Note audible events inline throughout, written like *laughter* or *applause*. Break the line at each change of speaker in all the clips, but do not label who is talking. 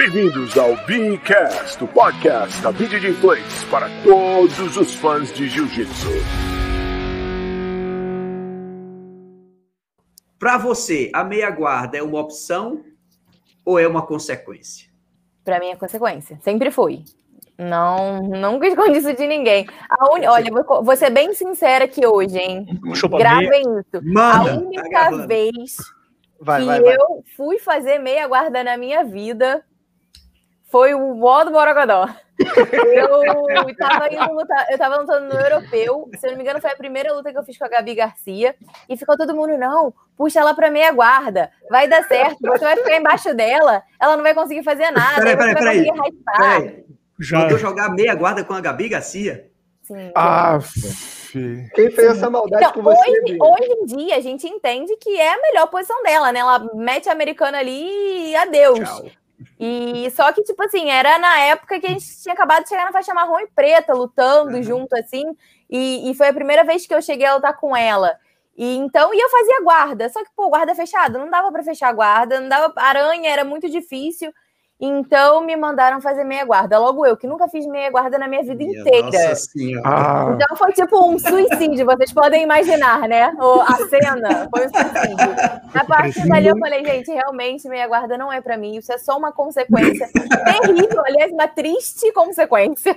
Bem-vindos ao Beancast, o podcast da BJJ Place para todos os fãs de Jiu-Jitsu.
Para você, a meia guarda é uma opção ou é uma consequência?
Para mim é consequência, sempre foi. Não, nunca *laughs* escondi isso de ninguém. A un... Olha, vou, vou ser bem sincera aqui hoje, hein? Gravem isso.
Manda,
a única
tá
vez
Vai,
que
vai, vai.
eu fui fazer meia guarda na minha vida foi o Wall do Borogodó. Eu tava, indo lutar, eu tava lutando no europeu, se eu não me engano, foi a primeira luta que eu fiz com a Gabi Garcia, e ficou todo mundo, não, puxa ela pra meia guarda, vai dar certo, você vai ficar embaixo dela, ela não vai conseguir fazer nada,
Peraí, peraí,
vai
peraí. Peraí,
Já.
mandou jogar meia guarda com a Gabi Garcia?
Sim.
Ah,
Quem fez essa maldade
Então,
com você,
hoje, hoje em dia, a gente entende que é a melhor posição dela, né? Ela mete a americana ali e adeus.
Tchau.
E só que, tipo assim, era na época que a gente tinha acabado de chegar na faixa marrom e preta, lutando
Uhum.
junto, assim. E, e foi a primeira vez que eu cheguei a lutar com ela. E então, e eu fazia guarda. Só que, pô, guarda fechada, não dava pra fechar a guarda, não dava. Aranha era muito difícil. Então me mandaram fazer meia guarda. Logo eu, que nunca fiz meia guarda na minha vida
Minha
inteira.
Nossa senhora.
ah,
Então foi tipo um suicídio, vocês podem imaginar, né? O- a cena foi um suicídio. A partir dali eu falei, gente, realmente meia guarda não é pra mim, isso é só uma consequência terrível, aliás, uma triste consequência,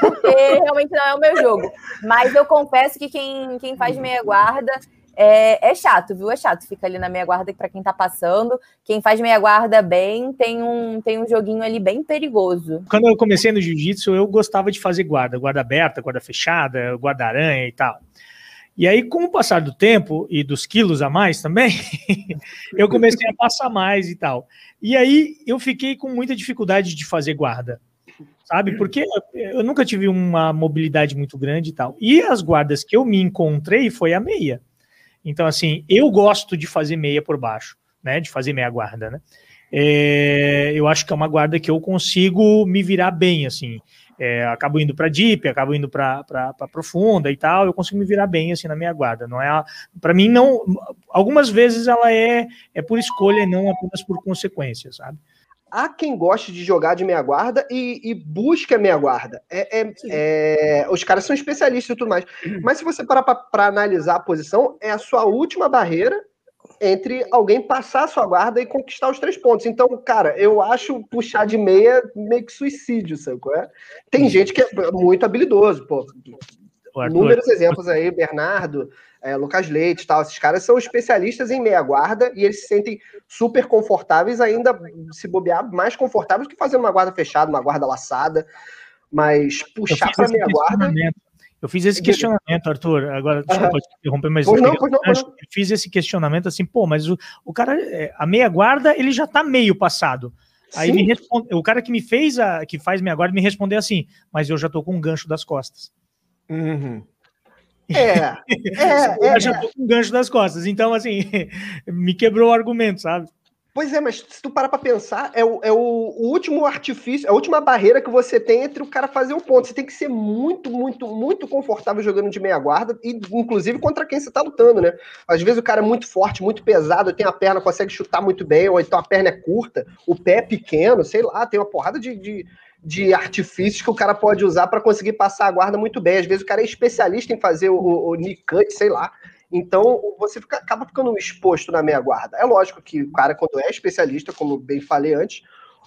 porque realmente não é o meu jogo. Mas eu confesso que quem, quem faz meia guarda é, é chato, viu? É chato, fica ali na meia guarda pra quem tá passando. Quem faz meia guarda bem tem um, tem um joguinho ali bem perigoso.
quando eu comecei no jiu-jitsu, eu gostava de fazer guarda, guarda aberta, guarda fechada, guarda aranha e tal. E aí, com o passar do tempo e dos quilos a mais também, *laughs* eu comecei a passar mais e tal. E aí eu fiquei com muita dificuldade de fazer guarda, sabe? Porque eu nunca tive uma mobilidade muito grande e tal. E as guardas que eu me encontrei foi a meia. Então, assim, eu gosto de fazer meia por baixo, né? De fazer meia guarda, né? É, eu acho que é uma guarda que eu consigo me virar bem, assim. É, acabo indo para deep, acabo indo para profunda e tal, eu consigo me virar bem assim na minha guarda. Não é para mim não. Algumas vezes ela é é por escolha e não apenas por consequência, sabe?
Há quem goste de jogar de meia guarda e, e busca meia guarda. É, é- é- os caras são especialistas e tudo mais. Mas se você parar para analisar a posição, é a sua última barreira entre alguém passar a sua guarda e conquistar os três pontos. Então, cara, eu acho puxar de meia meio que suicídio, sabe? é? Tem gente que é muito habilidoso, pô. Inúmeros exemplos aí, Bernardo, é, Lucas Leite e tal. Esses caras são especialistas em meia guarda e eles se sentem super confortáveis, ainda se bobear, mais confortáveis que fazendo uma guarda fechada, uma guarda laçada. Mas puxar para meia guarda.
Eu fiz esse questionamento, Arthur. Agora, desculpa te interromper, mas
Pois
eu,
não, pois não, pois não.
eu fiz esse questionamento assim, pô, mas o, o cara, é, a meia guarda, ele já tá meio passado. Aí
Sim.
me responde, o cara que me fez a, que faz meia guarda me respondeu assim, mas eu já tô com um gancho das costas.
Uhum.
É, é, *laughs* é,
já tô com um gancho das costas. Então, assim, *laughs* me quebrou o argumento, sabe?
Pois é, mas se tu parar pra pensar, é, o, é o, o último artifício, a última barreira que você tem entre o cara fazer um ponto. Você tem que ser muito, muito, muito confortável jogando de meia guarda, e inclusive contra quem você tá lutando, né? Às vezes o cara é muito forte, muito pesado, tem a perna, consegue chutar muito bem, ou então a perna é curta, o pé é pequeno, sei lá, tem uma porrada de, de, de artifícios que o cara pode usar para conseguir passar a guarda muito bem. Às vezes o cara é especialista em fazer o, o, sei lá. Então, você fica- acaba ficando exposto na meia guarda. É lógico que o cara, quando é especialista, como bem falei antes,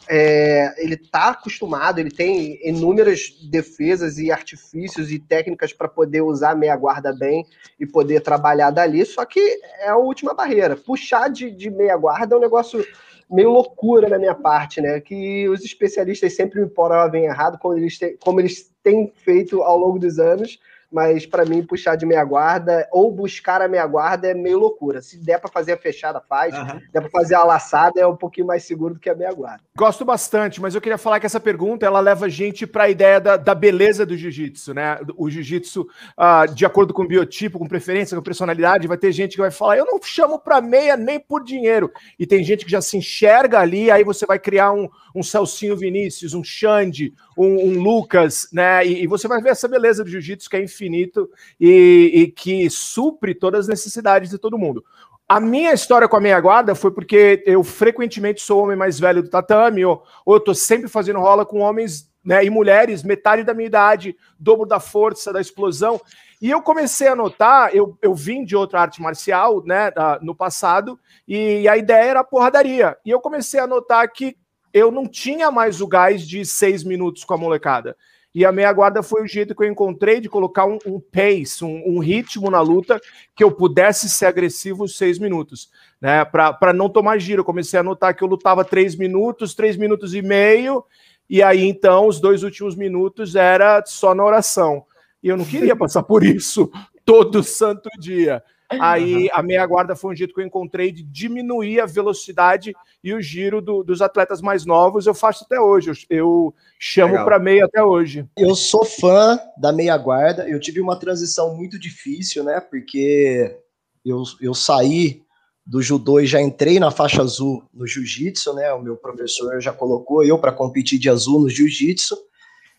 é, ele está acostumado, ele tem inúmeras defesas e artifícios e técnicas para poder usar a meia guarda bem e poder trabalhar dali, só que é a última barreira. Puxar de, de meia guarda é um negócio meio loucura na minha parte, né? Que os especialistas sempre me provam errado, como eles, como eles têm feito ao longo dos anos, mas para mim puxar de meia guarda ou buscar a meia guarda é meio loucura. Se der para fazer a fechada, faz.
Aham.
Der para fazer a laçada, é um pouquinho mais seguro do que a meia guarda.
Gosto bastante, mas eu queria falar que essa pergunta ela leva a gente para a ideia da, da beleza do jiu-jitsu, né? O jiu-jitsu, ah, de acordo com o biotipo, com preferência, com personalidade, vai ter gente que vai falar: eu não chamo para meia nem por dinheiro. E tem gente que já se enxerga ali, aí você vai criar um, um Celcinho Vinícius, um Xande, um, um Lucas, né? E, e você vai ver essa beleza do jiu-jitsu que é infinito e, e que supre todas as necessidades de todo mundo. A minha história com a meia guarda foi porque eu frequentemente sou o homem mais velho do tatame, ou, ou eu tô sempre fazendo rola com homens né, e mulheres, metade da minha idade, dobro da força, da explosão. E eu comecei a notar, eu, eu vim de outra arte marcial, né, no passado, e a ideia era a porradaria. E eu comecei a notar que eu não tinha mais o gás de seis minutos com a molecada. E a meia guarda foi o jeito que eu encontrei de colocar um, um pace, um, um, ritmo na luta que eu pudesse ser agressivo seis minutos, né? Para não tomar giro. Eu comecei a notar que eu lutava três minutos, três minutos e meio, e aí então os dois últimos minutos era só na oração. E eu não queria passar por isso *laughs* todo santo dia. Aí a meia guarda foi um jeito que eu encontrei de diminuir a velocidade e o giro do, dos atletas mais novos. Eu faço até hoje, eu, eu chamo para meia até hoje.
Eu sou fã da meia guarda. Eu tive uma transição muito difícil, né? Porque eu, eu saí do judô e já entrei na faixa azul no jiu-jitsu, né? O meu professor já colocou eu para competir de azul no jiu-jitsu.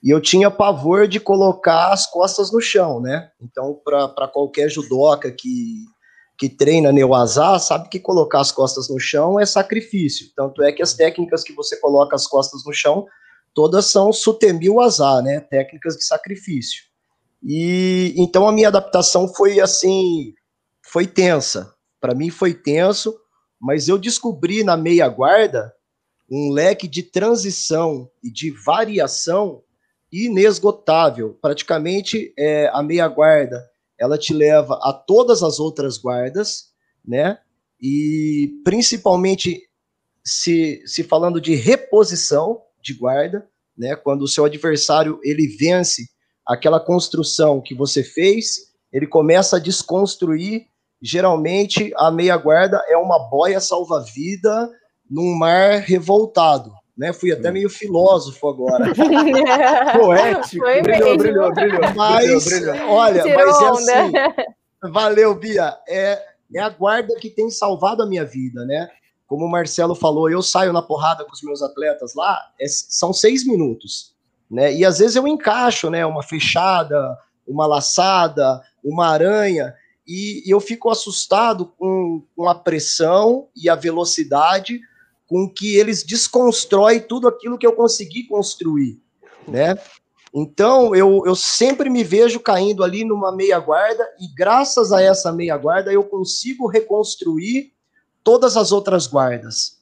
E eu tinha pavor de colocar as costas no chão, né? Então, para qualquer judoca que, que treina Neuazá, sabe que colocar as costas no chão é sacrifício. Tanto é que as técnicas que você coloca as costas no chão, todas são sutemil azar, né? Técnicas de sacrifício. E então a minha adaptação foi assim, foi tensa. Para mim foi tenso, mas eu descobri na meia guarda um leque de transição e de variação inesgotável. Praticamente é, a meia guarda ela te leva a todas as outras guardas, né? E principalmente se, se falando de reposição de guarda, né? Quando o seu adversário ele vence aquela construção que você fez, ele começa a desconstruir. Geralmente a meia guarda é uma boia salva-vida num mar revoltado, né? Fui até meio filósofo agora. *laughs*
Poético.
Foi brilhou, brilhou, brilhou. Mas, brilhou, brilhou. olha, Tirou mas é assim. *laughs* Valeu, Bia. É, é a guarda que tem salvado a minha vida, né? Como o Marcelo falou, eu saio na porrada com os meus atletas lá, é, são seis minutos, né? E às vezes eu encaixo, né? Uma fechada, uma laçada, uma aranha, e, e eu fico assustado com, com a pressão e a velocidade com que eles desconstroem tudo aquilo que eu consegui construir, né? Então, eu, eu sempre me vejo caindo ali numa meia guarda, e graças a essa meia guarda eu consigo reconstruir todas as outras guardas.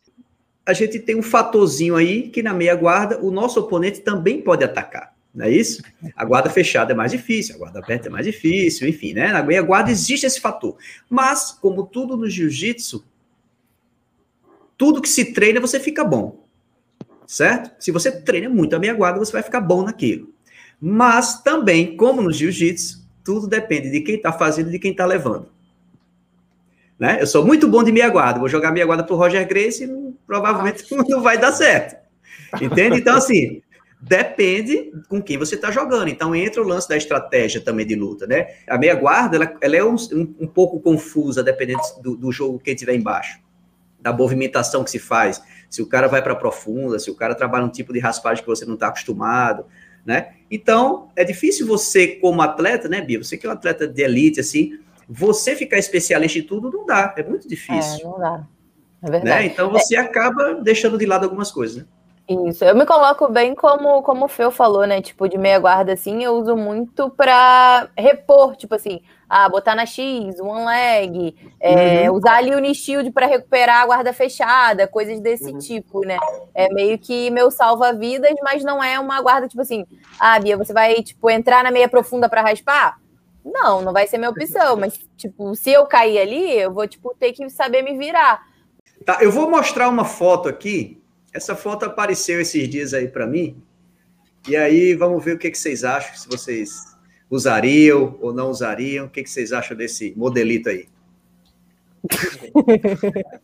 A gente tem um fatorzinho aí que na meia guarda o nosso oponente também pode atacar, não é isso? A guarda fechada é mais difícil, a guarda aberta é mais difícil, enfim, né? Na meia guarda existe esse fator. Mas, como tudo no jiu-jitsu, tudo que se treina, você fica bom. Certo? Se você treina muito a meia guarda, você vai ficar bom naquilo. Mas também, como no jiu-jitsu, tudo depende de quem está fazendo e de quem está levando. Né? Eu sou muito bom de meia guarda, vou jogar meia guarda para o Roger Grace e provavelmente *laughs* não vai dar certo. Entende? Então, assim, depende com quem você está jogando. Então, entra o lance da estratégia também de luta, né? A meia guarda, ela, ela é um, um, pouco confusa, dependendo do, do jogo que tiver embaixo da movimentação que se faz. Se o cara vai para profunda, se o cara trabalha um tipo de raspagem que você não está acostumado, né? Então, é difícil você, como atleta, né, Bia? Você que é um atleta de elite, assim, você ficar especialista em tudo não dá, é muito difícil.
É, não dá. É
verdade. Né? Então, você é. acaba deixando de lado algumas coisas, né?
Isso, eu me coloco bem como, como o Feu falou, né? Tipo, de meia guarda, assim, eu uso muito para repor, tipo assim, ah, botar na X, one leg, é, uhum. usar ali o Unishield para recuperar a guarda fechada, coisas desse uhum. tipo, né? É meio que meu salva-vidas, mas não é uma guarda, tipo assim, ah, Bia, você vai, tipo, entrar na meia profunda para raspar? Não, não vai ser minha opção, mas, tipo, se eu cair ali, eu vou, tipo, ter que saber me virar.
Tá, eu vou mostrar uma foto aqui essa foto apareceu esses dias aí para mim. E aí vamos ver o que, que vocês acham, se vocês usariam ou não usariam. O que, que vocês acham desse modelito aí? *laughs*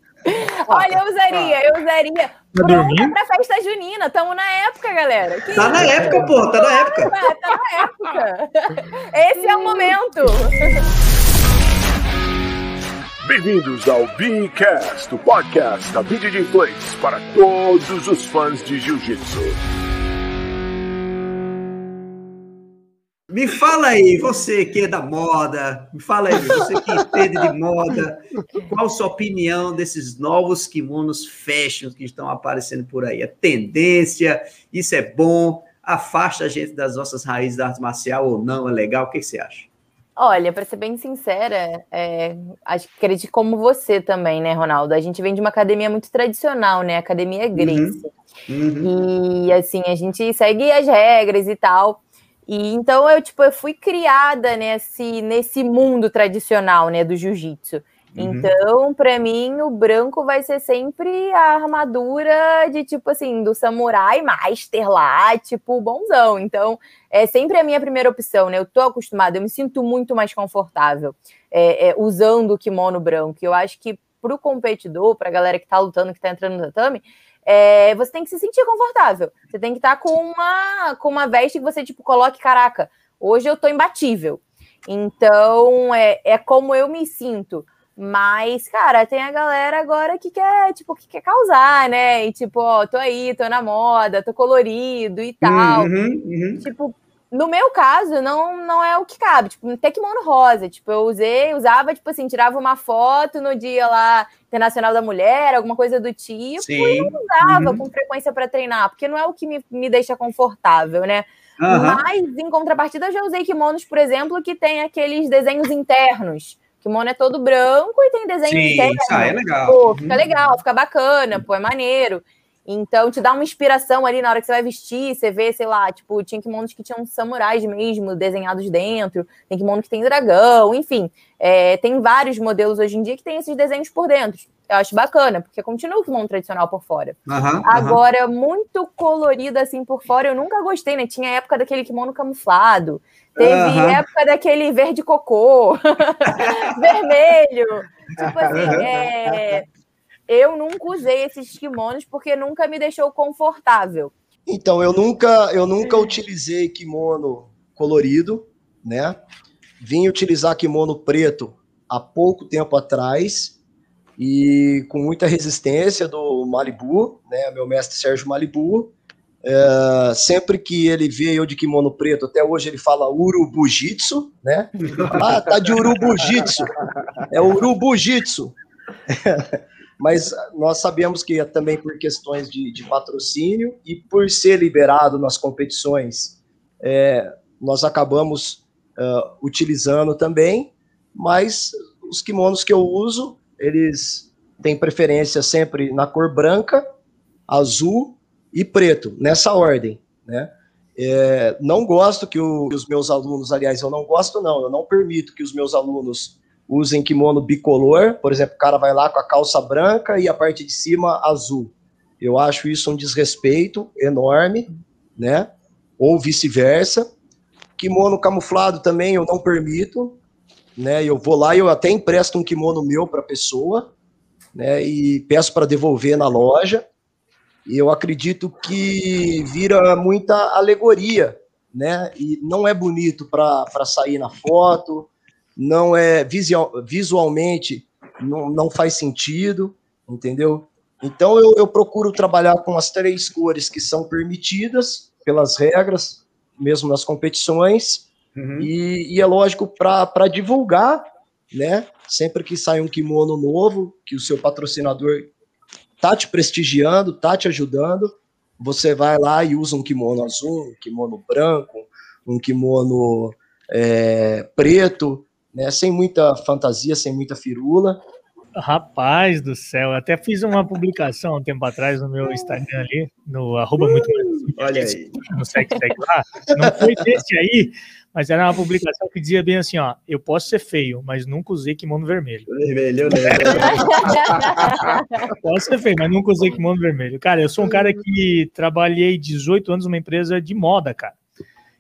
Olha, eu usaria, eu usaria. Tá Pronta pra festa junina. Estamos na época, galera.
Que tá isso? na época, pô, tá na época.
Tá, tá na época. *laughs* Esse é o momento.
Bem-vindos ao Beancast, o podcast da BJJ Plays para todos os fãs de Jiu-Jitsu.
Me fala aí, você que é da moda, me fala aí, você que entende de moda, qual a sua opinião desses novos kimonos fashion que estão aparecendo por aí? É tendência? Isso é bom? Afasta a gente das nossas raízes da arte marcial ou não? É legal? O que você acha?
Olha, para ser bem sincera, é, acho que acredito como você também, né, Ronaldo? A gente vem de uma academia muito tradicional, né? Academia Grace. Uhum. Uhum. E assim, a gente segue as regras e tal. E então eu tipo eu fui criada nesse nesse mundo tradicional, né, do jiu-jitsu. Uhum. Então, para mim, o branco vai ser sempre a armadura de tipo assim, do samurai master lá, tipo bonzão. Então, é sempre a minha primeira opção, né? Eu tô acostumada, eu me sinto muito mais confortável é, é, usando o kimono branco. Eu acho que pro competidor, pra galera que tá lutando, que tá entrando no tatame, é, você tem que se sentir confortável. Você tem que estar tá com uma, com uma veste que você, tipo, coloque, caraca, hoje eu tô imbatível. Então, é, é como eu me sinto. Mas, cara, tem a galera agora que quer, tipo, que quer causar, né? E tipo, ó, tô aí, tô na moda, tô colorido e tal. Uhum, uhum. Tipo, no meu caso, não, não é o que cabe. Tipo, até kimono rosa. Tipo, eu usei, usava, tipo assim, tirava uma foto no dia lá Internacional da Mulher, alguma coisa do tipo, Sim. e não usava uhum. com frequência para treinar, porque não é o que me, me deixa confortável, né? Uhum. Mas, em contrapartida, eu já usei kimonos, por exemplo, que tem aqueles desenhos internos. O kimono é todo branco e tem desenho Sim, interno.
É legal.
Pô, fica uhum. legal, fica bacana, pô, é maneiro. Então, te dá uma inspiração ali na hora que você vai vestir, você vê, sei lá, tipo, tinha kimonos que tinham samurais mesmo desenhados dentro, tem kimono que tem dragão, enfim. É, tem vários modelos hoje em dia que tem esses desenhos por dentro. Eu acho bacana, porque continua o kimono tradicional por fora. Uhum, Agora, uhum. muito colorido assim por fora, eu nunca gostei, né? Tinha época daquele kimono camuflado, teve uhum. época daquele verde cocô, *laughs* vermelho. *laughs* Tipo assim, é eu nunca usei esses kimonos porque nunca me deixou confortável.
Então, eu nunca, eu nunca utilizei kimono colorido, né? Vim utilizar kimono preto há pouco tempo atrás e com muita resistência do Malibu, né? Meu mestre Sérgio Malibu. É, sempre que ele vê eu de kimono preto, até hoje ele fala urubujitsu, né? *laughs* Ah, tá de urubujitsu. É urubujitsu. *laughs* mas nós sabemos que é também por questões de, de patrocínio e por ser liberado nas competições, é, nós acabamos uh, utilizando também, mas os kimonos que eu uso, eles têm preferência sempre na cor branca, azul e preto, nessa ordem, né? É, não gosto que, o, que os meus alunos, aliás, eu não gosto não, eu não permito que os meus alunos usem kimono bicolor, por exemplo, o cara vai lá com a calça branca e a parte de cima azul. Eu acho isso um desrespeito enorme, né? Ou vice-versa. Kimono camuflado também eu não permito, né? Eu vou lá e eu até empresto um kimono meu para a pessoa, né? E peço para devolver na loja. E eu acredito que vira muita alegoria, né? E não é bonito para sair na foto, não é visual, visualmente não, não faz sentido, entendeu? Então eu, eu procuro trabalhar com as três cores que são permitidas pelas regras, mesmo nas competições, uhum. e, e, é lógico para divulgar, né? Sempre que sai um kimono novo, que o seu patrocinador tá te prestigiando, tá te ajudando, você vai lá e usa um kimono azul, um kimono branco, um kimono é, preto, né? Sem muita fantasia, sem muita firula.
Rapaz do céu, até fiz uma publicação um tempo atrás no meu Instagram ali, no arroba muito
Olha aí.
No segue, segue lá. Não foi desse aí, mas era uma publicação que dizia bem assim: ó, eu posso ser feio, mas nunca usei kimono vermelho.
Vermelho, né? *laughs*
posso ser feio, mas nunca usei kimono vermelho. Cara, eu sou um cara que trabalhei 18 anos numa empresa de moda, cara.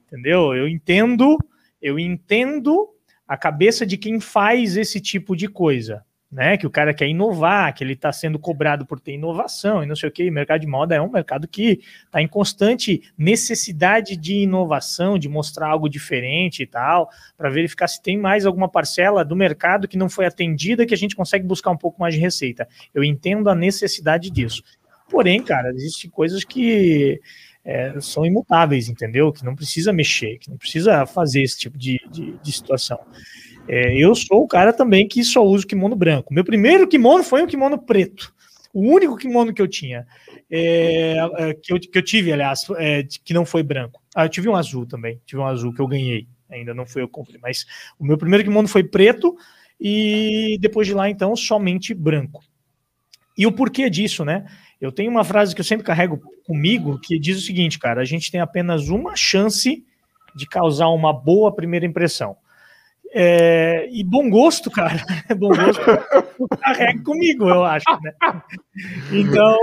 Entendeu? Eu entendo, eu entendo a cabeça de quem faz esse tipo de coisa, né? Que o cara quer inovar, que ele está sendo cobrado por ter inovação e não sei o que. O mercado de moda é um mercado que está em constante necessidade de inovação, de mostrar algo diferente e tal, para verificar se tem mais alguma parcela do mercado que não foi atendida que a gente consegue buscar um pouco mais de receita. Eu entendo a necessidade disso. Porém, cara, existem coisas que é, são imutáveis, entendeu? Que não precisa mexer, que não precisa fazer esse tipo de, de, de situação. É, eu sou o cara também que só uso kimono branco. Meu primeiro kimono foi um kimono preto. O único kimono que eu tinha, é, é que, eu, que eu tive, aliás, é, que não foi branco. Ah, eu tive um azul também. Tive um azul que eu ganhei. Ainda não foi eu comprei, mas o meu primeiro kimono foi preto e depois de lá, então, somente branco. E o porquê disso, né? Eu tenho uma frase que eu sempre carrego comigo que diz o seguinte, cara: a gente tem apenas uma chance de causar uma boa primeira impressão. É, e bom gosto, cara. *laughs* Bom gosto carrega comigo, eu acho. Né? Então,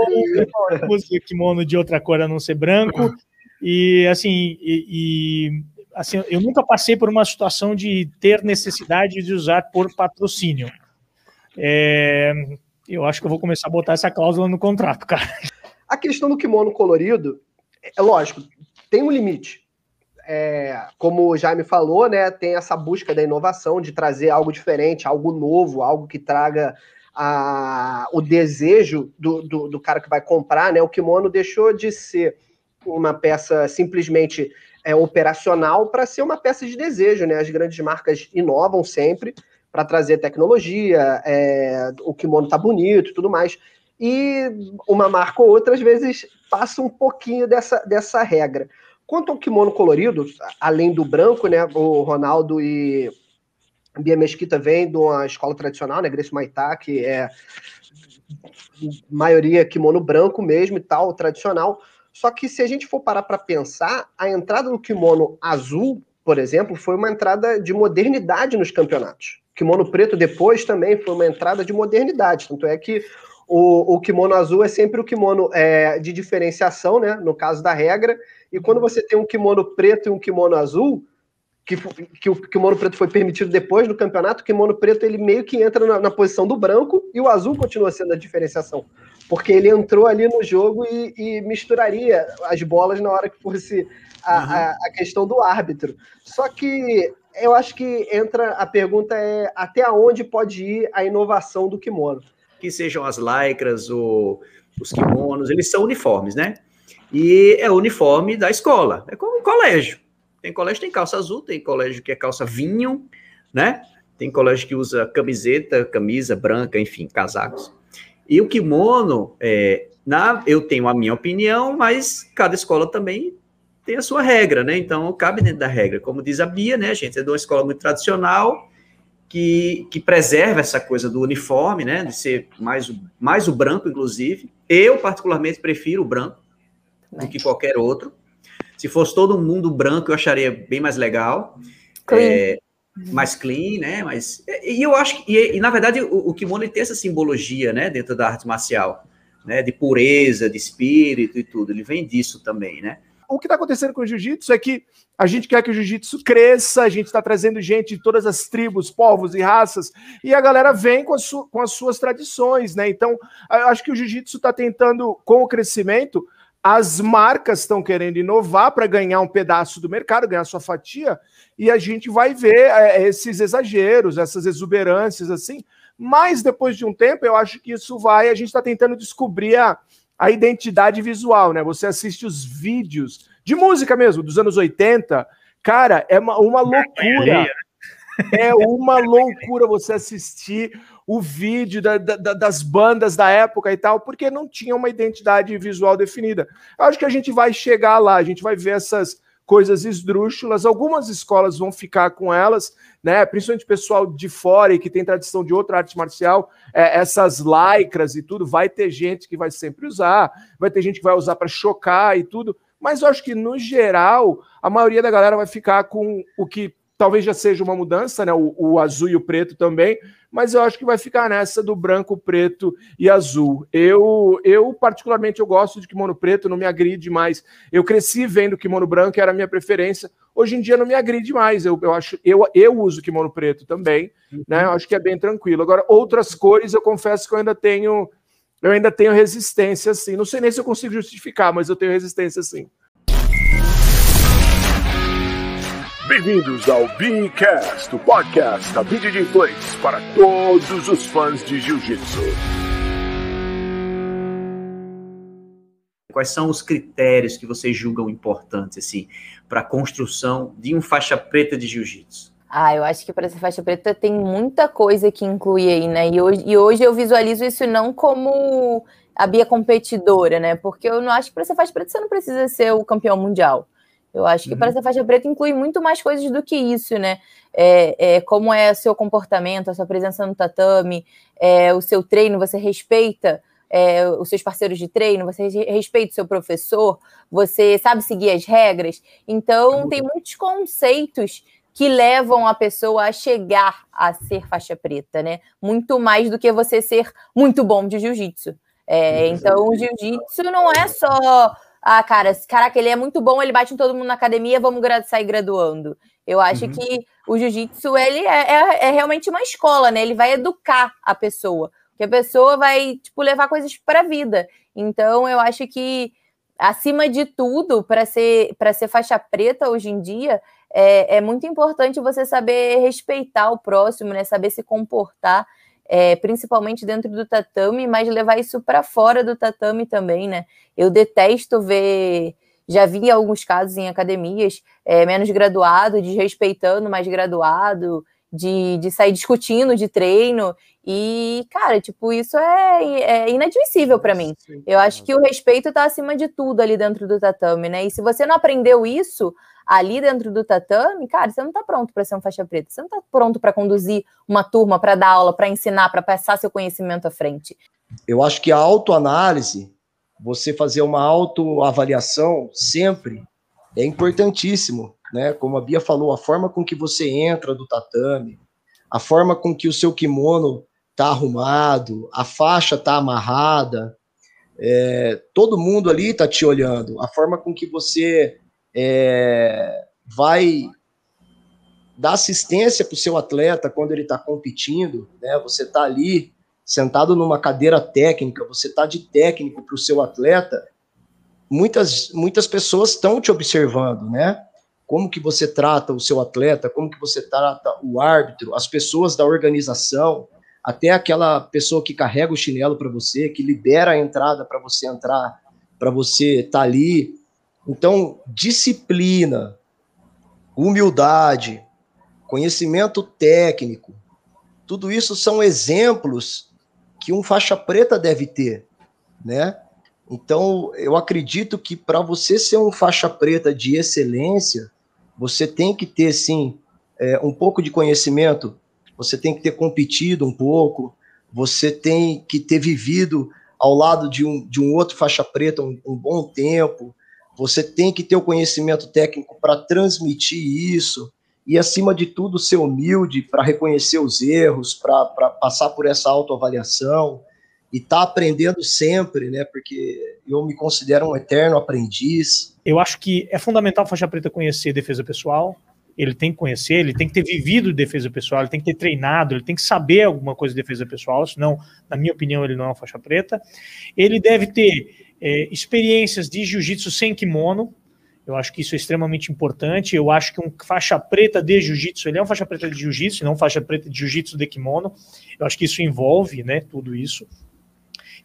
o kimono de outra cor a não ser branco. E assim, e, e, assim, eu nunca passei por uma situação de ter necessidade de usar por patrocínio. É, eu acho que eu vou começar a botar essa cláusula no contrato, cara.
A questão do kimono colorido, é lógico, tem um limite. É, como o Jaime falou, né, tem essa busca da inovação, de trazer algo diferente, algo novo, algo que traga a, o desejo do, do, do, cara que vai comprar. Né? O kimono deixou de ser uma peça simplesmente é, operacional para ser uma peça de desejo. Né? As grandes marcas inovam sempre para trazer tecnologia, é, o kimono tá bonito e tudo mais. E uma marca ou outra, às vezes, passa um pouquinho dessa, dessa regra. Quanto ao kimono colorido, além do branco, né? O Ronaldo e Bia Mesquita vêm de uma escola tradicional, né? Grace Maitá, que é maioria kimono branco mesmo e tal, tradicional. Só que se a gente for parar para pensar, a entrada do kimono azul, por exemplo, foi uma entrada de modernidade nos campeonatos kimono preto depois também foi uma entrada de modernidade. Tanto é que o, o kimono azul é sempre o kimono é, de diferenciação, né? No caso da regra. E quando você tem um kimono preto e um kimono azul, que, que o kimono preto foi permitido depois do campeonato, o kimono preto ele meio que entra na, na, posição do branco e o azul continua sendo a diferenciação. Porque ele entrou ali no jogo e, e misturaria as bolas na hora que fosse a, uhum. a, a questão do árbitro. Só que eu acho que entra a pergunta é até onde pode ir a inovação do kimono.
Que sejam as lycras ou os kimonos, eles são uniformes, né? E é o uniforme da escola, é como um colégio. Tem colégio que tem calça azul, tem colégio que é calça vinho, né? Tem colégio que usa camiseta, camisa branca, enfim, casacos. E o kimono, é, na, eu tenho a minha opinião, mas cada escola também tem a sua regra, né? Então, cabe dentro da regra. Como diz a Bia, né, gente? É de uma escola muito tradicional, que, que preserva essa coisa do uniforme, né? De ser mais, mais o branco, inclusive. Eu, particularmente, prefiro o branco do que qualquer outro. Se fosse todo mundo branco, eu acharia bem mais legal. Clean. É, mais clean, né? Mas, e eu acho que, e, e na verdade, o, o kimono tem essa simbologia, né? Dentro da arte marcial, né? De pureza, de espírito e tudo. Ele vem disso também, né?
O que está acontecendo com o jiu-jitsu é que a gente quer que o jiu-jitsu cresça, a gente está trazendo gente de todas as tribos, povos e raças, e a galera vem com, su com as suas tradições, né? Então, acho que o jiu-jitsu está tentando, com o crescimento, as marcas estão querendo inovar para ganhar um pedaço do mercado, ganhar sua fatia, e a gente vai ver é, esses exageros, essas exuberâncias, assim. Mas depois de um tempo, eu acho que isso vai. A gente está tentando descobrir a a identidade visual, né? Você assiste os vídeos de música mesmo, dos anos 80, cara, é uma, uma loucura. É uma *laughs* loucura você assistir o vídeo da, da, das bandas da época e tal, porque não tinha uma identidade visual definida. Eu acho que a gente vai chegar lá, a gente vai ver essas coisas esdrúxulas. Algumas escolas vão ficar com elas, né? Principalmente pessoal de fora e que tem tradição de outra arte marcial, é, essas lycras e tudo, vai ter gente que vai sempre usar, vai ter gente que vai usar para chocar e tudo. Mas eu acho que, no geral, a maioria da galera vai ficar com o que talvez já seja uma mudança, né? O, o, azul e o preto também, mas eu acho que vai ficar nessa do branco, preto e azul. Eu, eu particularmente, eu gosto de kimono preto, não me agride mais. Eu cresci vendo kimono branco, era a minha preferência. Hoje em dia não me agride mais. Eu, eu acho, eu, eu uso kimono preto também, uhum. né? Eu acho que é bem tranquilo. Agora, outras cores, eu confesso que eu ainda tenho, eu ainda tenho resistência, sim. Não sei nem se eu consigo justificar, mas eu tenho resistência, sim.
Bem-vindos ao Beancast, o podcast da BJJ Plays para todos os fãs de Jiu-Jitsu.
Quais são os critérios que vocês julgam importantes assim para a construção de um faixa preta de jiu-jitsu?
Ah, eu acho que para ser faixa preta tem muita coisa que inclui aí, né? E hoje, e hoje eu visualizo isso não como a Bia competidora, né? Porque eu não acho que para ser faixa preta você não precisa ser o campeão mundial. Eu acho que uhum. para ser faixa preta inclui muito mais coisas do que isso, né? É, é, como é o seu comportamento, a sua presença no tatame, é, o seu treino, você respeita é, os seus parceiros de treino, você respeita o seu professor, você sabe seguir as regras. Então, uhum. tem muitos conceitos que levam a pessoa a chegar a ser faixa preta, né? Muito mais do que você ser muito bom de jiu-jitsu. É, então, o jiu-jitsu não é só, ah, cara, caraca, ele é muito bom, ele bate em todo mundo na academia, vamos sair graduando. Eu acho uhum. que o jiu-jitsu ele é, é, é, realmente uma escola, né? Ele vai educar a pessoa, que a pessoa vai tipo levar coisas para a vida. Então, eu acho que acima de tudo, para ser para ser faixa preta hoje em dia, é, é muito importante você saber respeitar o próximo, né? Saber se comportar, é, principalmente dentro do tatame, mas levar isso para fora do tatame também, né? Eu detesto ver. Já vi alguns casos em academias, é, menos graduado, desrespeitando mais graduado, de, de sair discutindo de treino. E, cara, tipo, isso é, é inadmissível para mim. Eu acho que o respeito está acima de tudo ali dentro do tatame, né? E se você não aprendeu isso, ali dentro do tatame, cara, você não está pronto para ser um faixa preta, você não está pronto para conduzir uma turma, para dar aula, para ensinar, para passar seu conhecimento à frente.
Eu acho que a autoanálise, você fazer uma autoavaliação sempre é importantíssimo, né? Como a Bia falou, a forma com que você entra do tatame, a forma com que o seu kimono está arrumado, a faixa está amarrada, é, todo mundo ali está te olhando, a forma com que você é, vai dar assistência para o seu atleta quando ele está competindo, né? Você está ali sentado numa cadeira técnica, você está de técnico para o seu atleta. Muitas, muitas pessoas estão te observando, né? Como que você trata o seu atleta, como que você trata o árbitro, as pessoas da organização, até aquela pessoa que carrega o chinelo para você, que libera a entrada para você entrar, para você estar tá ali então, disciplina, humildade, conhecimento técnico, tudo isso são exemplos que um faixa preta deve ter, né? Então, eu acredito que para você ser um faixa preta de excelência, você tem que ter, sim, é, um pouco de conhecimento, você tem que ter competido um pouco, você tem que ter vivido ao lado de um, de um outro faixa preta um, um bom tempo, você tem que ter o conhecimento técnico para transmitir isso e, acima de tudo, ser humilde para reconhecer os erros, para passar por essa autoavaliação e estar tá aprendendo sempre, né? Porque eu me considero um eterno aprendiz.
Eu acho que é fundamental a faixa preta conhecer defesa pessoal. Ele tem que conhecer, ele tem que ter vivido defesa pessoal, ele tem que ter treinado, ele tem que saber alguma coisa de defesa pessoal, senão, na minha opinião, ele não é uma faixa preta. Ele deve ter é, experiências de jiu-jitsu sem kimono. Eu acho que isso é extremamente importante. Eu acho que um faixa preta de jiu-jitsu, ele é um faixa preta de jiu-jitsu, não faixa preta de jiu-jitsu de kimono. Eu acho que isso envolve, né, tudo isso.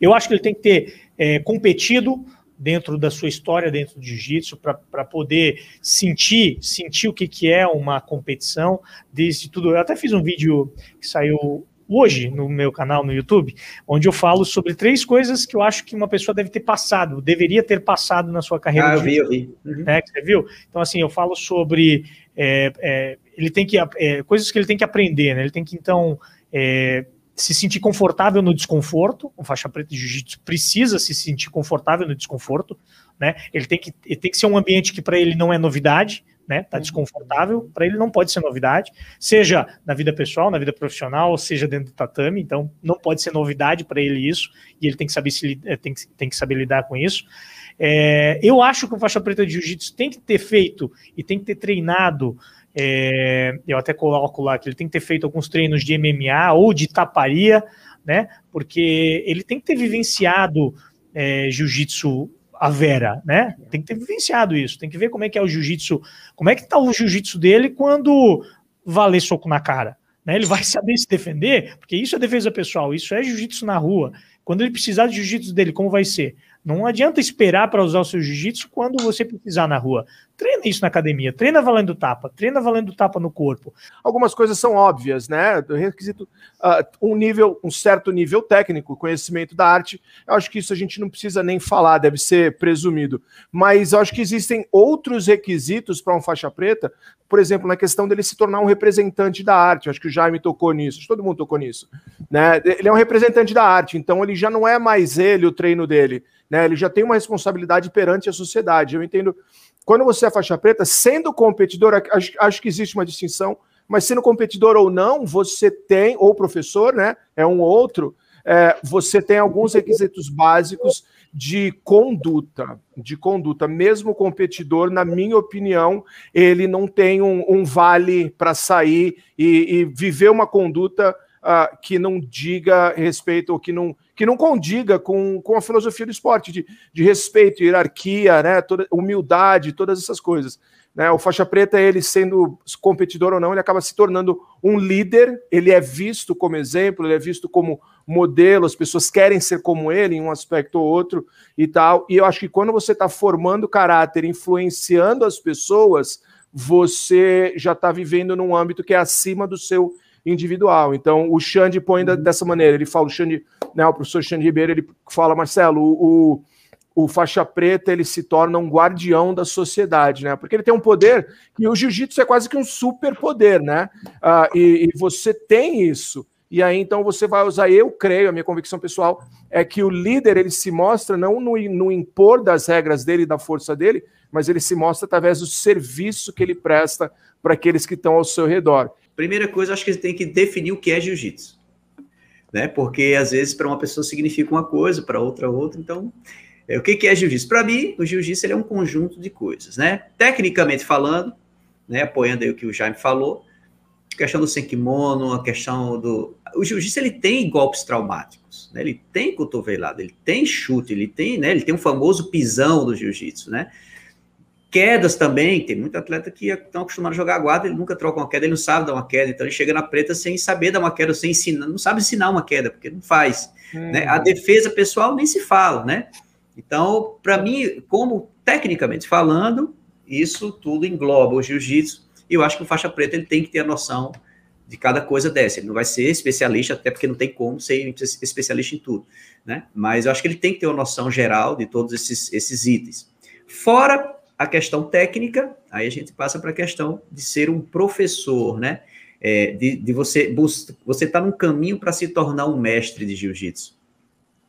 Eu acho que ele tem que ter é, competido dentro da sua história dentro do jiu-jitsu para poder sentir sentir o que, que é uma competição desde tudo. Eu até fiz um vídeo que saiu hoje no meu canal no YouTube, onde eu falo sobre três coisas que eu acho que uma pessoa deve ter passado, deveria ter passado na sua carreira.
Ah, eu vi, eu vi. Uhum.
Né, você viu? Então, assim, eu falo sobre. É, é, ele tem que. É, coisas que ele tem que aprender, né? Ele tem que, então. É, se sentir confortável no desconforto, o faixa preta de jiu-jitsu precisa se sentir confortável no desconforto, né? Ele tem que, ele tem que ser um ambiente que para ele não é novidade, né? Tá uhum. desconfortável, para ele não pode ser novidade, seja na vida pessoal, na vida profissional, seja dentro do tatame, então não pode ser novidade para ele isso, e ele tem que saber se eh, tem que, tem que saber lidar com isso. É, eu acho que o faixa preta de jiu-jitsu tem que ter feito e tem que ter treinado. É, eu até coloco lá que ele tem que ter feito alguns treinos de MMA ou de taparia, né? Porque ele tem que ter vivenciado é, jiu-jitsu a Vera, né? Tem que ter vivenciado isso, tem que ver como é que é o jiu-jitsu, como é que tá o jiu-jitsu dele quando valer soco na cara. Né? Ele vai *laughs* saber se defender, porque isso é defesa pessoal, isso é jiu-jitsu na rua. Quando ele precisar de jiu-jitsu dele, como vai ser? Não adianta esperar para usar o seu jiu-jitsu quando você precisar na rua. Treina isso na academia, treina valendo tapa, treina valendo tapa no corpo.
Algumas coisas são óbvias, né? Requisito uh, um nível, um certo nível técnico, conhecimento da arte. Eu acho que isso a gente não precisa nem falar, deve ser presumido. Mas eu acho que existem outros requisitos para um faixa preta, por exemplo, na questão dele se tornar um representante da arte. Eu acho que o Jaime tocou nisso, todo mundo tocou nisso. Né? Ele é um representante da arte, então ele já não é mais ele o treino dele né? Ele já tem uma responsabilidade perante a sociedade. Eu entendo. Quando você é faixa preta, sendo competidor, acho, acho que existe uma distinção, mas sendo competidor ou não, você tem, ou professor, né? É um ou outro, é, você tem alguns requisitos básicos de conduta, de conduta. Mesmo competidor, na minha opinião, ele não tem um, um vale para sair e, e, viver uma conduta uh, que não diga respeito ou que não que não condiga com, com a filosofia do esporte, de, de respeito, hierarquia, né, toda, humildade, todas essas coisas. Né? O faixa preta, ele sendo competidor ou não, ele acaba se tornando um líder, ele é visto como exemplo, ele é visto como modelo, as pessoas querem ser como ele em um aspecto ou outro e tal. E eu acho que quando você está formando caráter, influenciando as pessoas, você já está vivendo num âmbito que é acima do seu individual. Então, o Xande põe da, dessa maneira, ele fala, o Xande, né, o professor Xande Ribeiro, ele fala, Marcelo, o, o, o faixa preta, ele se torna um guardião da sociedade, né, porque ele tem um poder, e o jiu-jitsu é quase que um superpoder, né, uh, e, e você tem isso, e aí então você vai usar, eu creio, a minha convicção pessoal é que o líder ele se mostra não no, no impor das regras dele, da força dele, mas ele se mostra através do serviço que ele presta para aqueles que estão ao seu redor.
Primeira coisa, acho que tem que definir o que é jiu-jitsu. Né? Porque às vezes para uma pessoa significa uma coisa, para outra outra. Então, é, o que, que é jiu-jitsu? Para mim, o jiu-jitsu é um conjunto de coisas, né? Tecnicamente falando, né, apoiando aí o que o Jaime falou, a questão do senkimono, a questão do... O jiu-jitsu, ele tem golpes traumáticos, né? Ele tem cotovelado, ele tem chute, ele tem, né? Ele tem o famoso pisão do jiu-jitsu, né? Quedas também, tem muito atleta que estão acostumados a jogar guarda, ele nunca troca uma queda, ele não sabe dar uma queda, então ele chega na preta sem saber dar uma queda, sem ensinar, não sabe ensinar uma queda, porque não faz. Hum. Né? A defesa pessoal nem se fala, né? Então, para mim, como tecnicamente falando, isso tudo engloba o jiu-jitsu, e eu acho que o faixa preta ele tem que ter a noção de cada coisa dessa. Ele não vai ser especialista, até porque não tem como ser especialista em tudo, né? Mas eu acho que ele tem que ter uma noção geral de todos esses, esses itens. Fora a questão técnica, aí a gente passa para a questão de ser um professor, né? É, de, de, você você está num caminho para se tornar um mestre de jiu-jitsu.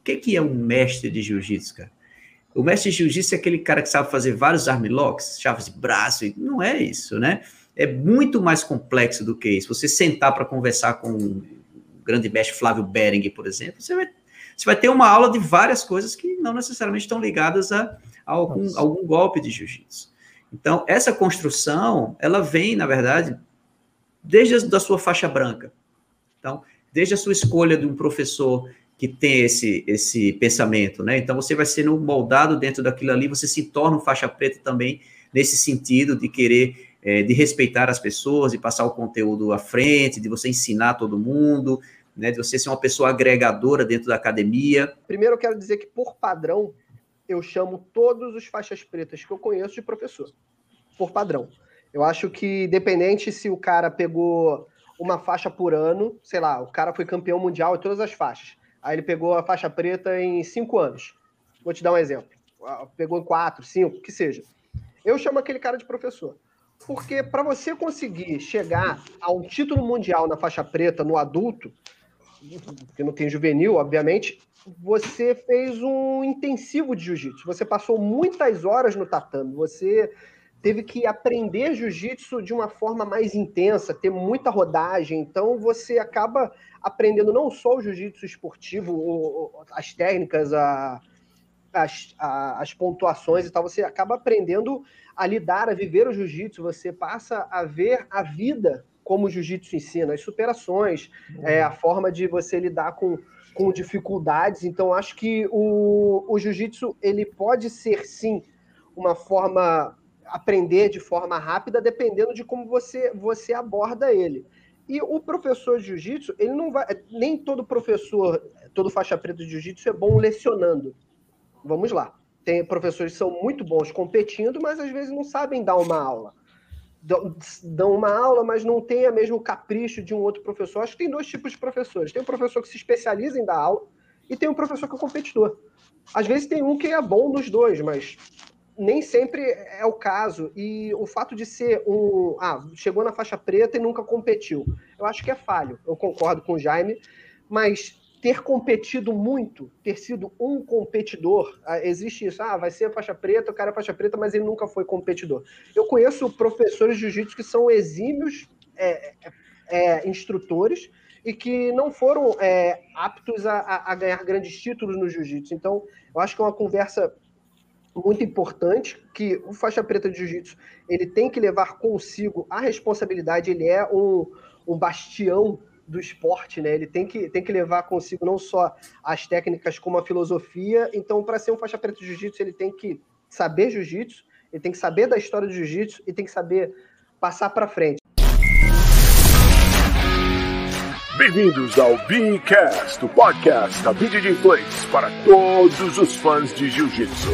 O que, que é um mestre de jiu-jitsu, cara? O mestre de jiu-jitsu é aquele cara que sabe fazer vários armlocks, chaves de braço, não é isso, né? É muito mais complexo do que isso. Você sentar para conversar com o grande mestre Flávio Bering, por exemplo, você vai, você vai ter uma aula de várias coisas que não necessariamente estão ligadas a, algum, algum golpe de jiu-jitsu. Então, essa construção, ela vem, na verdade, desde a da sua faixa branca. Então, desde a sua escolha de um professor que tem esse, esse pensamento, né? Então, você vai sendo moldado dentro daquilo ali, você se torna um faixa preta também, nesse sentido de querer, é, de respeitar as pessoas, de passar o conteúdo à frente, de você ensinar todo mundo, né? De você ser uma pessoa agregadora dentro da academia.
Primeiro, eu quero dizer que, por padrão, eu chamo todos os faixas pretas que eu conheço de professor, por padrão. Eu acho que, independente se o cara pegou uma faixa por ano, sei lá, o cara foi campeão mundial em todas as faixas. Aí ele pegou a faixa preta em cinco anos. Vou te dar um exemplo. Ah, pegou em quatro, cinco, que seja. Eu chamo aquele cara de professor. Porque para você conseguir chegar a um título mundial na faixa preta no adulto, que não tem juvenil, obviamente, você fez um intensivo de jiu-jitsu. Você passou muitas horas no tatame. Você teve que aprender jiu-jitsu de uma forma mais intensa, ter muita rodagem. Então você acaba aprendendo não só o jiu-jitsu esportivo, as técnicas, a, as, a, as pontuações e tal. Você acaba aprendendo a lidar, a viver o jiu-jitsu. Você passa a ver a vida como o jiu-jitsu ensina, as superações, uhum. é, a forma de você lidar com com dificuldades. Então, acho que o, o jiu-jitsu ele pode ser sim uma forma aprender de forma rápida, dependendo de como você você aborda ele. E o professor de jiu-jitsu, ele não vai. Nem todo professor, todo faixa preta de jiu-jitsu é bom lecionando. Vamos lá. Tem professores que são muito bons competindo, mas às vezes não sabem dar uma aula. Dão uma aula, mas não tem o mesmo capricho de um outro professor. Acho que tem dois tipos de professores. Tem um professor que se especializa em dar aula e tem um professor que é competidor. Às vezes tem um que é bom nos dois, mas nem sempre é o caso. E o fato de ser um. Ah, chegou na faixa preta e nunca competiu. Eu acho que é falho. Eu concordo com o Jaime, mas ter competido muito, ter sido um competidor, ah, existe isso. Ah, vai ser faixa preta, o cara é faixa preta, mas ele nunca foi competidor. Eu conheço professores de jiu-jitsu que são exímios é, é, instrutores e que não foram é, aptos a, a, ganhar grandes títulos no jiu-jitsu. Então, eu acho que é uma conversa muito importante que o faixa preta de jiu-jitsu ele tem que levar consigo a responsabilidade. Ele é um, um bastião do esporte, né? Ele tem que, tem que levar consigo não só as técnicas como a filosofia. Então, para ser um faixa preta de jiu-jitsu, ele tem que saber jiu-jitsu, ele tem que saber da história do jiu-jitsu e tem que saber passar para frente.
Bem-vindos ao Beacast, o podcast da BJJ Place para todos os fãs de Jiu-Jitsu.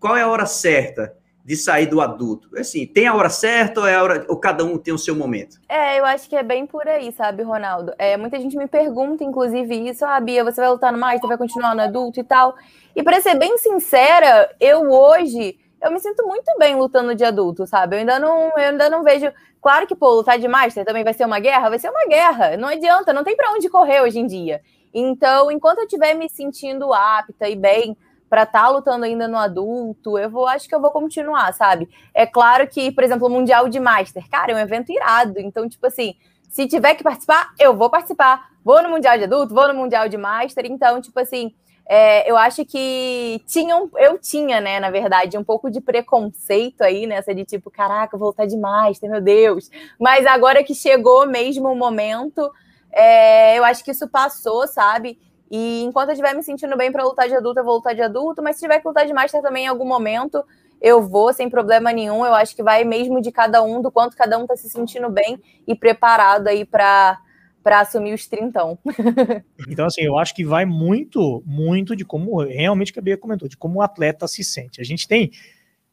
Qual é a hora certa de sair do adulto? Assim, tem a hora certa ou é a hora ou cada um tem o seu momento?
É, eu acho que é bem por aí, sabe, Ronaldo? É, muita gente me pergunta, inclusive, isso, ah, Bia, você vai lutar no Master, vai continuar no adulto e tal. E para ser bem sincera, eu hoje eu me sinto muito bem lutando de adulto, sabe? Eu ainda não, eu ainda não vejo. Claro que, pô, lutar de Master também vai ser uma guerra, vai ser uma guerra. Não adianta, não tem para onde correr hoje em dia. Então, enquanto eu estiver me sentindo apta e bem para estar tá lutando ainda no adulto, eu vou, acho que eu vou continuar, sabe? É claro que, por exemplo, o Mundial de Master, cara, é um evento irado. Então, tipo assim, se tiver que participar, eu vou participar. Vou no Mundial de Adulto, vou no Mundial de Master. Então, tipo assim, é, eu acho que tinham, eu tinha, né, na verdade, um pouco de preconceito aí, nessa de tipo, caraca, voltar demais, meu Deus. Mas agora que chegou mesmo o momento, é, eu acho que isso passou, sabe? E enquanto eu estiver me sentindo bem para lutar de adulto, eu vou lutar de adulto, mas se tiver que lutar de master também em algum momento, eu vou sem problema nenhum. Eu acho que vai mesmo de cada um, do quanto cada um está se sentindo bem e preparado aí para para assumir os trintão. *laughs*
então, assim, eu acho que vai muito, muito de como realmente que a Bia comentou, de como o atleta se sente. A gente tem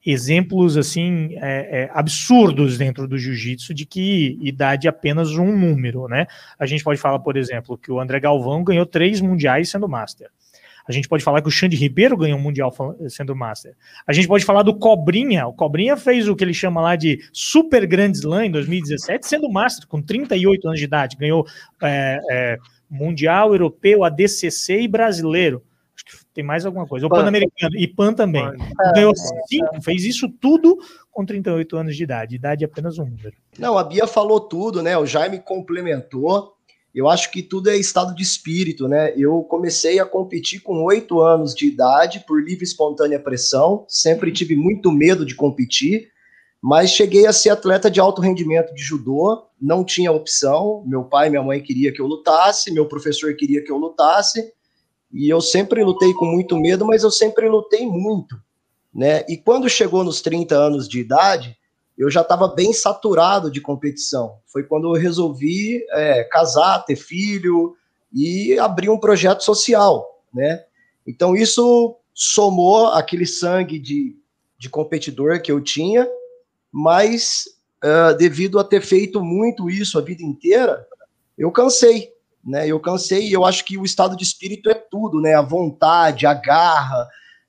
exemplos assim é, é, absurdos dentro do jiu-jitsu de que idade é apenas um número, né? A gente pode falar, por exemplo, que o André Galvão ganhou três mundiais sendo master. A gente pode falar que o Xande Ribeiro ganhou um Mundial sendo Master. A gente pode falar do Cobrinha. O Cobrinha fez o que ele chama lá de Super Grand Slam em 2017, sendo Master, com 38 anos de idade. Ganhou é, é, Mundial, Europeu, ADCC e Brasileiro. Tem mais alguma coisa. O Pan-Americano e Pan também. Ganhou cinco, fez isso tudo com 38 anos de idade. Idade é apenas um número.
Não, a Bia falou tudo, né? O Jaime complementou. Eu acho que tudo é estado de espírito, né? Eu comecei a competir com oito anos de idade por livre e espontânea pressão. Sempre tive muito medo de competir, mas cheguei a ser atleta de alto rendimento de judô. Não tinha opção. Meu pai e minha mãe queria que eu lutasse, meu professor queria que eu lutasse. E eu sempre lutei com muito medo, mas eu sempre lutei muito, né? E quando chegou nos 30 anos de idade, eu já estava bem saturado de competição. Foi quando eu resolvi é, casar, ter filho e abrir um projeto social, né? Então isso somou aquele sangue de, de competidor que eu tinha, mas uh, devido a ter feito muito isso a vida inteira, eu cansei, né? Eu cansei e eu acho que o estado de espírito é tudo, né? A vontade, a garra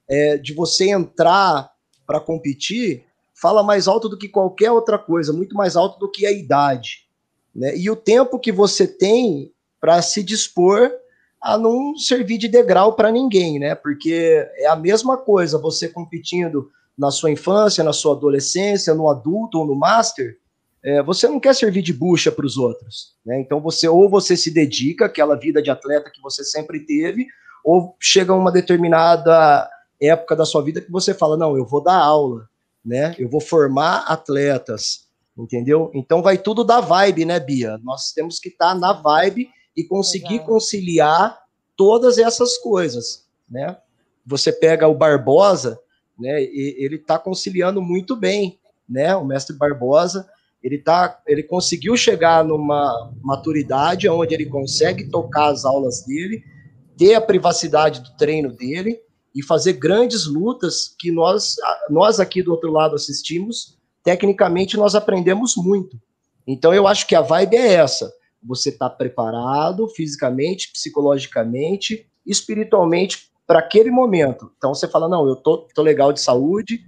é, de você entrar para competir fala mais alto do que qualquer outra coisa, muito mais alto do que a idade. Né? E o tempo que você tem para se dispor a não servir de degrau para ninguém, né? Porque é a mesma coisa você competindo na sua infância, na sua adolescência, no adulto ou no master, é, você não quer servir de bucha para os outros, né? Então você ou você se dedica àquela vida de atleta que você sempre teve, ou chega uma determinada época da sua vida que você fala não, eu vou dar aula, né? Eu vou formar atletas, entendeu? Então vai tudo da vibe, né, Bia? Nós temos que estar tá na vibe e conseguir Exato. conciliar todas essas coisas, né? Você pega o Barbosa, né? ele está conciliando muito bem, né? O mestre Barbosa, ele tá, ele conseguiu chegar numa maturidade onde ele consegue tocar as aulas dele, ter a privacidade do treino dele e fazer grandes lutas que nós, nós aqui do outro lado assistimos. Tecnicamente, nós aprendemos muito. Então, eu acho que a vibe é essa. Você está preparado fisicamente, psicologicamente, espiritualmente para aquele momento. Então, você fala: não, eu tô, tô legal de saúde,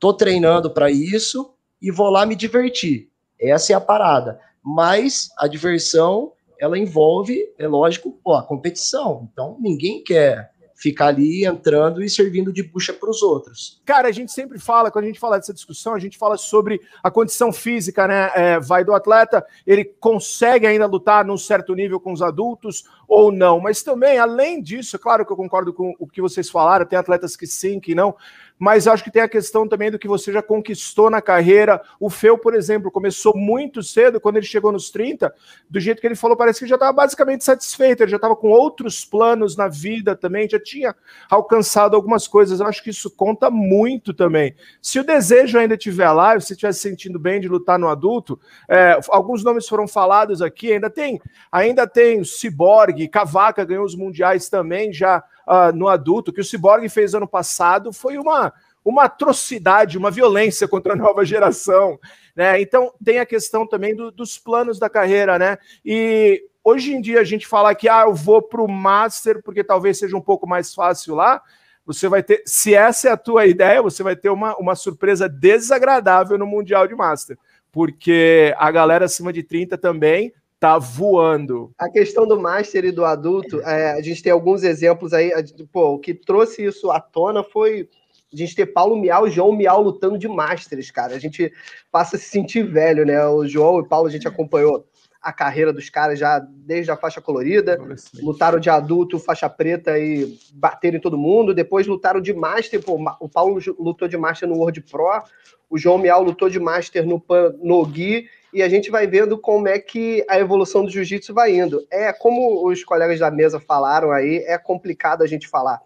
tô treinando para isso e vou lá me divertir. Essa é a parada. Mas a diversão, ela envolve, é lógico, pô, a competição. Então, ninguém quer ficar ali entrando e servindo de bucha para os outros.
Cara, a gente sempre fala, quando a gente fala dessa discussão, a gente fala sobre a condição física, né? É, vai do atleta, ele consegue ainda lutar num certo nível com os adultos ou não. Mas também, além disso, é claro que eu concordo com o que vocês falaram, tem atletas que sim, que não mas acho que tem a questão também do que você já conquistou na carreira. O Feu, por exemplo, começou muito cedo, quando ele chegou nos 30, do jeito que ele falou, parece que já estava basicamente satisfeito, ele já estava com outros planos na vida também, já tinha alcançado algumas coisas. Eu acho que isso conta muito também. Se o desejo ainda estiver lá, e você estiver se sentindo bem de lutar no adulto, é, alguns nomes foram falados aqui, ainda tem, ainda tem o Cyborg, Cavaca ganhou os mundiais também já uh, no adulto, que o Cyborg fez ano passado foi uma, uma atrocidade, uma violência contra a nova geração. Né? Então, tem a questão também do, dos planos da carreira, né? E hoje em dia a gente fala que ah, eu vou para o Master porque talvez seja um pouco mais fácil lá. Você vai ter, se essa é a tua ideia, você vai ter uma, uma surpresa desagradável no Mundial de Master, porque a galera acima de 30 também tá voando.
A questão do master e do adulto, é, a gente tem alguns exemplos aí. Pô, o que trouxe isso à tona foi a gente ter Paulo Miau e João Miau lutando de masters, cara. A gente passa a se sentir velho, né? O João e o Paulo a gente acompanhou a carreira dos caras já desde a faixa colorida, lutaram de adulto, faixa preta e bateram em todo mundo, depois lutaram de master, pô, o Paulo lutou de master no World Pro, o João Miau lutou de master no, no Gui, e a gente vai vendo como é que a evolução do jiu-jitsu vai indo. É como os colegas da mesa falaram aí, é complicado a gente falar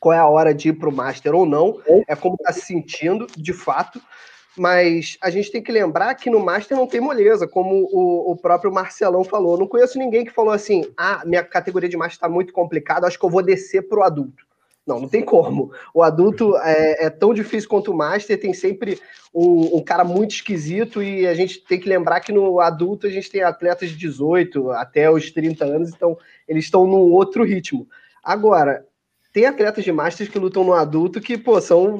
qual é a hora de ir para o Master ou não, é como está se sentindo, de fato, mas a gente tem que lembrar que no Master não tem moleza, como o, o próprio Marcelão falou. Não conheço ninguém que falou assim: ah, minha categoria de Master está muito complicada, acho que eu vou descer para o adulto. Não, não tem como. O adulto é, é, tão difícil quanto o Master, tem sempre um, um, cara muito esquisito e a gente tem que lembrar que no adulto a gente tem atletas de 18 até os 30 anos, então eles estão num outro ritmo. Agora, tem atletas de Masters que lutam no adulto que, pô, são.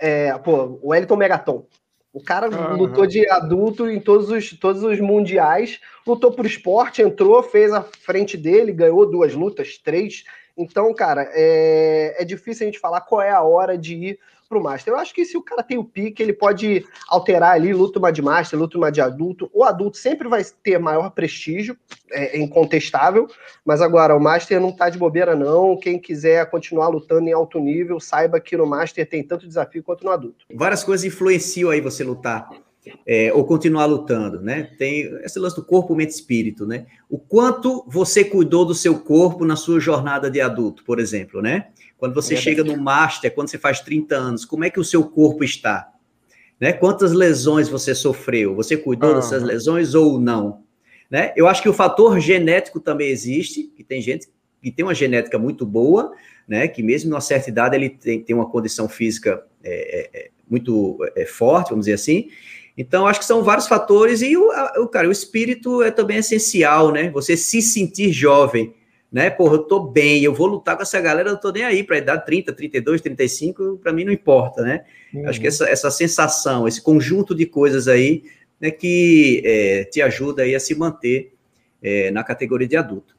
É, pô, o Wellington Megaton. O cara uhum. lutou de adulto em todos os, todos os mundiais, lutou por esporte, entrou, fez a frente dele, ganhou duas lutas, três então, cara, é, é difícil a gente falar qual é a hora de ir pro Master. Eu acho que se o cara tem o pique, ele pode alterar ali, luta uma de Master, luta uma de adulto. O adulto sempre vai ter maior prestígio, é, é incontestável, mas agora o Master não tá de bobeira, não. Quem quiser continuar lutando em alto nível, saiba que no Master tem tanto desafio quanto no adulto.
Várias coisas influenciam aí você lutar é, ou continuar lutando, né? Tem esse lance do corpo, mente e espírito, né? O quanto você cuidou do seu corpo na sua jornada de adulto, por exemplo, né? Quando você é chega no master, quando você faz 30 anos, como é que o seu corpo está? Né? Quantas lesões você sofreu? Você cuidou dessas lesões ou não? Né? Eu acho que o fator genético também existe, que tem gente que tem uma genética muito boa, né? Que mesmo numa certa idade ele tem, tem uma condição física é, é, é muito é, forte, vamos dizer assim, então, acho que são vários fatores, e o, o, cara, o espírito é também essencial, né? Você se sentir jovem, né? Porra, eu tô bem, eu vou lutar com essa galera, eu tô nem aí para idade 30, 32, 35, para mim não importa, né? Uhum. Acho que essa, essa sensação, esse conjunto de coisas aí, né, que é, te ajuda aí a se manter é, na categoria de adulto.